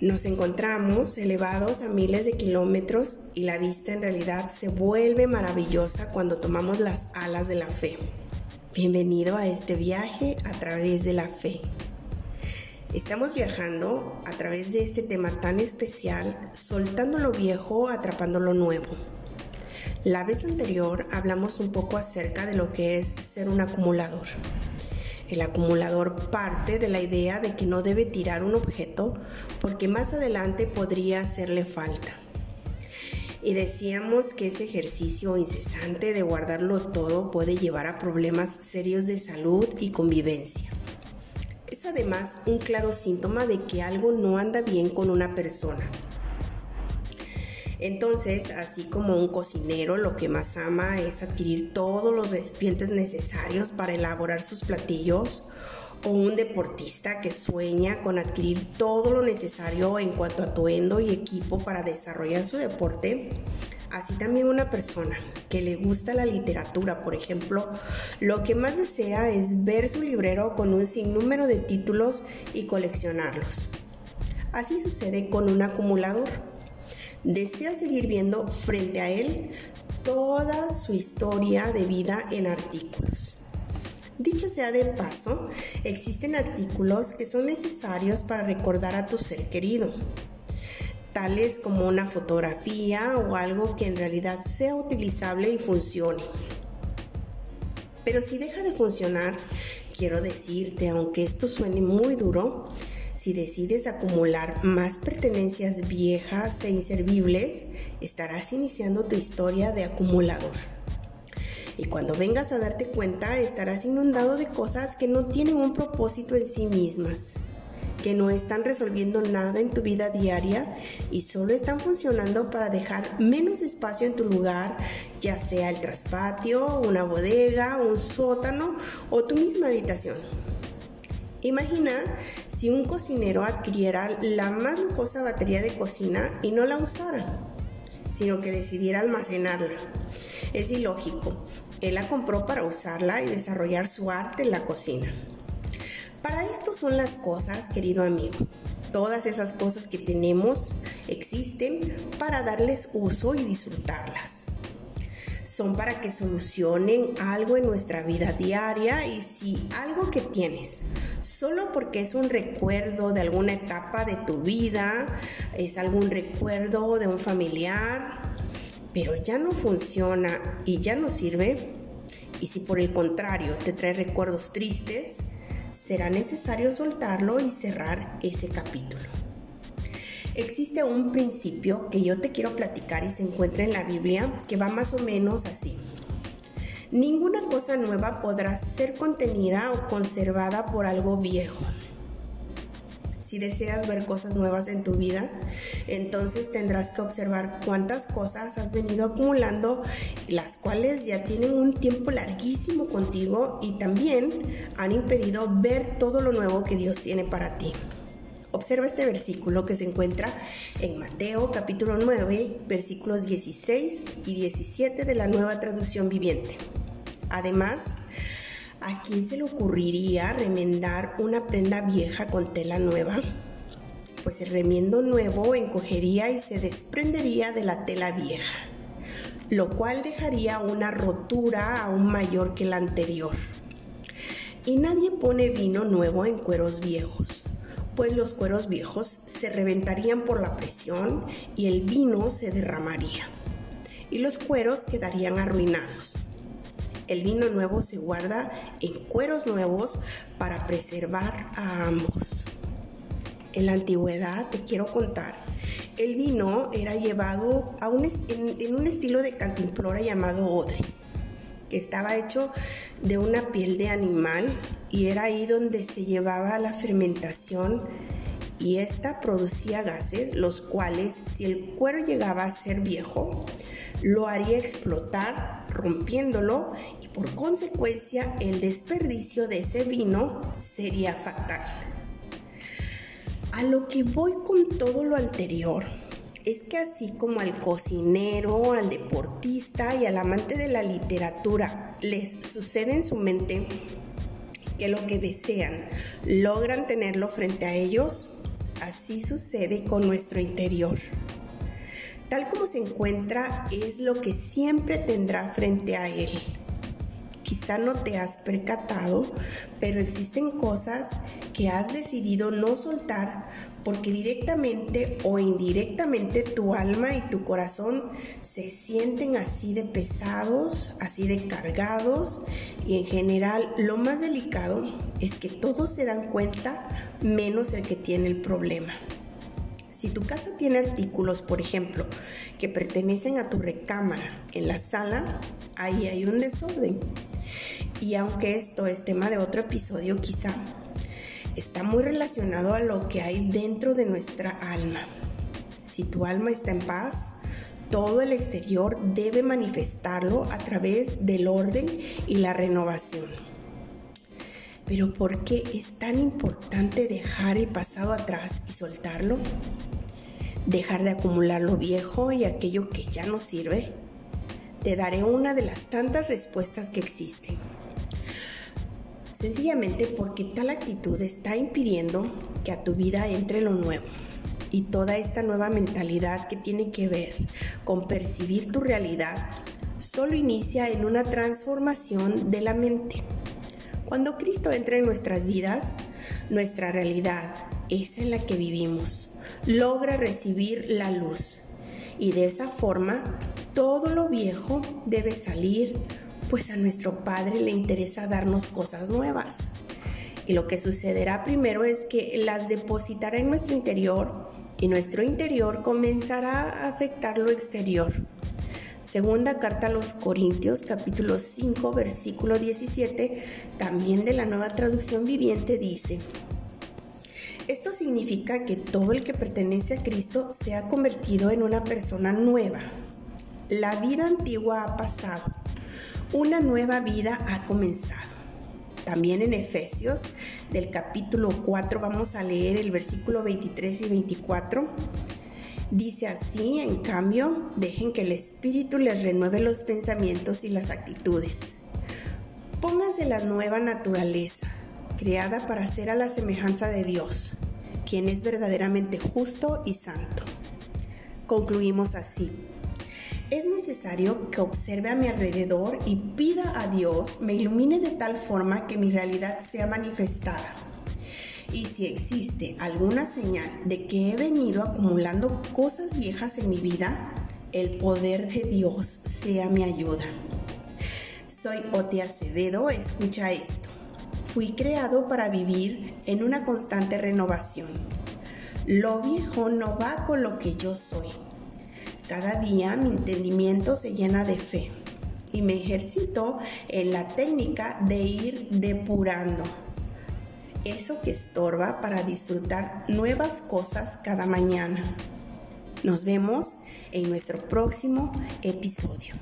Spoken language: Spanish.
Nos encontramos elevados a miles de kilómetros y la vista en realidad se vuelve maravillosa cuando tomamos las alas de la fe. Bienvenido a este viaje a través de la fe. Estamos viajando a través de este tema tan especial, soltando lo viejo, atrapando lo nuevo. La vez anterior hablamos un poco acerca de lo que es ser un acumulador. El acumulador parte de la idea de que no debe tirar un objeto porque más adelante podría hacerle falta. Y decíamos que ese ejercicio incesante de guardarlo todo puede llevar a problemas serios de salud y convivencia. Es además un claro síntoma de que algo no anda bien con una persona. Entonces, así como un cocinero lo que más ama es adquirir todos los recipientes necesarios para elaborar sus platillos, o un deportista que sueña con adquirir todo lo necesario en cuanto a atuendo y equipo para desarrollar su deporte, así también una persona que le gusta la literatura, por ejemplo, lo que más desea es ver su librero con un sinnúmero de títulos y coleccionarlos. Así sucede con un acumulador desea seguir viendo frente a él toda su historia de vida en artículos. Dicho sea de paso, existen artículos que son necesarios para recordar a tu ser querido, tales como una fotografía o algo que en realidad sea utilizable y funcione. Pero si deja de funcionar, quiero decirte, aunque esto suene muy duro, si decides acumular más pertenencias viejas e inservibles, estarás iniciando tu historia de acumulador. Y cuando vengas a darte cuenta, estarás inundado de cosas que no tienen un propósito en sí mismas, que no están resolviendo nada en tu vida diaria y solo están funcionando para dejar menos espacio en tu lugar, ya sea el traspatio, una bodega, un sótano o tu misma habitación. Imagina si un cocinero adquiriera la más lujosa batería de cocina y no la usara, sino que decidiera almacenarla. Es ilógico. Él la compró para usarla y desarrollar su arte en la cocina. Para esto son las cosas, querido amigo. Todas esas cosas que tenemos existen para darles uso y disfrutarlas son para que solucionen algo en nuestra vida diaria y si algo que tienes, solo porque es un recuerdo de alguna etapa de tu vida, es algún recuerdo de un familiar, pero ya no funciona y ya no sirve, y si por el contrario te trae recuerdos tristes, será necesario soltarlo y cerrar ese capítulo existe un principio que yo te quiero platicar y se encuentra en la Biblia que va más o menos así. Ninguna cosa nueva podrá ser contenida o conservada por algo viejo. Si deseas ver cosas nuevas en tu vida, entonces tendrás que observar cuántas cosas has venido acumulando, las cuales ya tienen un tiempo larguísimo contigo y también han impedido ver todo lo nuevo que Dios tiene para ti. Observa este versículo que se encuentra en Mateo capítulo 9, versículos 16 y 17 de la nueva traducción viviente. Además, ¿a quién se le ocurriría remendar una prenda vieja con tela nueva? Pues el remiendo nuevo encogería y se desprendería de la tela vieja, lo cual dejaría una rotura aún mayor que la anterior. Y nadie pone vino nuevo en cueros viejos pues los cueros viejos se reventarían por la presión y el vino se derramaría, y los cueros quedarían arruinados. El vino nuevo se guarda en cueros nuevos para preservar a ambos. En la antigüedad, te quiero contar, el vino era llevado un, en, en un estilo de cantimplora llamado odre que estaba hecho de una piel de animal y era ahí donde se llevaba la fermentación y esta producía gases, los cuales si el cuero llegaba a ser viejo, lo haría explotar rompiéndolo y por consecuencia el desperdicio de ese vino sería fatal. A lo que voy con todo lo anterior es que así como al cocinero, al deportista y al amante de la literatura les sucede en su mente que lo que desean logran tenerlo frente a ellos, así sucede con nuestro interior. Tal como se encuentra es lo que siempre tendrá frente a él. Quizá no te has percatado, pero existen cosas que has decidido no soltar porque directamente o indirectamente tu alma y tu corazón se sienten así de pesados, así de cargados y en general lo más delicado es que todos se dan cuenta menos el que tiene el problema. Si tu casa tiene artículos, por ejemplo, que pertenecen a tu recámara en la sala, ahí hay un desorden. Y aunque esto es tema de otro episodio quizá, está muy relacionado a lo que hay dentro de nuestra alma. Si tu alma está en paz, todo el exterior debe manifestarlo a través del orden y la renovación. Pero ¿por qué es tan importante dejar el pasado atrás y soltarlo? Dejar de acumular lo viejo y aquello que ya no sirve. Te daré una de las tantas respuestas que existen. Sencillamente porque tal actitud está impidiendo que a tu vida entre lo nuevo. Y toda esta nueva mentalidad que tiene que ver con percibir tu realidad solo inicia en una transformación de la mente. Cuando Cristo entra en nuestras vidas, nuestra realidad, esa en la que vivimos, logra recibir la luz. Y de esa forma, todo lo viejo debe salir pues a nuestro Padre le interesa darnos cosas nuevas. Y lo que sucederá primero es que las depositará en nuestro interior y nuestro interior comenzará a afectar lo exterior. Segunda carta a los Corintios, capítulo 5, versículo 17, también de la nueva traducción viviente, dice, esto significa que todo el que pertenece a Cristo se ha convertido en una persona nueva. La vida antigua ha pasado una nueva vida ha comenzado. También en Efesios del capítulo 4 vamos a leer el versículo 23 y 24. Dice así, en cambio, dejen que el Espíritu les renueve los pensamientos y las actitudes. Pónganse la nueva naturaleza, creada para ser a la semejanza de Dios, quien es verdaderamente justo y santo. Concluimos así es necesario que observe a mi alrededor y pida a Dios me ilumine de tal forma que mi realidad sea manifestada. Y si existe alguna señal de que he venido acumulando cosas viejas en mi vida, el poder de Dios sea mi ayuda. Soy Ote Acevedo, escucha esto. Fui creado para vivir en una constante renovación. Lo viejo no va con lo que yo soy cada día mi entendimiento se llena de fe y me ejercito en la técnica de ir depurando eso que estorba para disfrutar nuevas cosas cada mañana. Nos vemos en nuestro próximo episodio.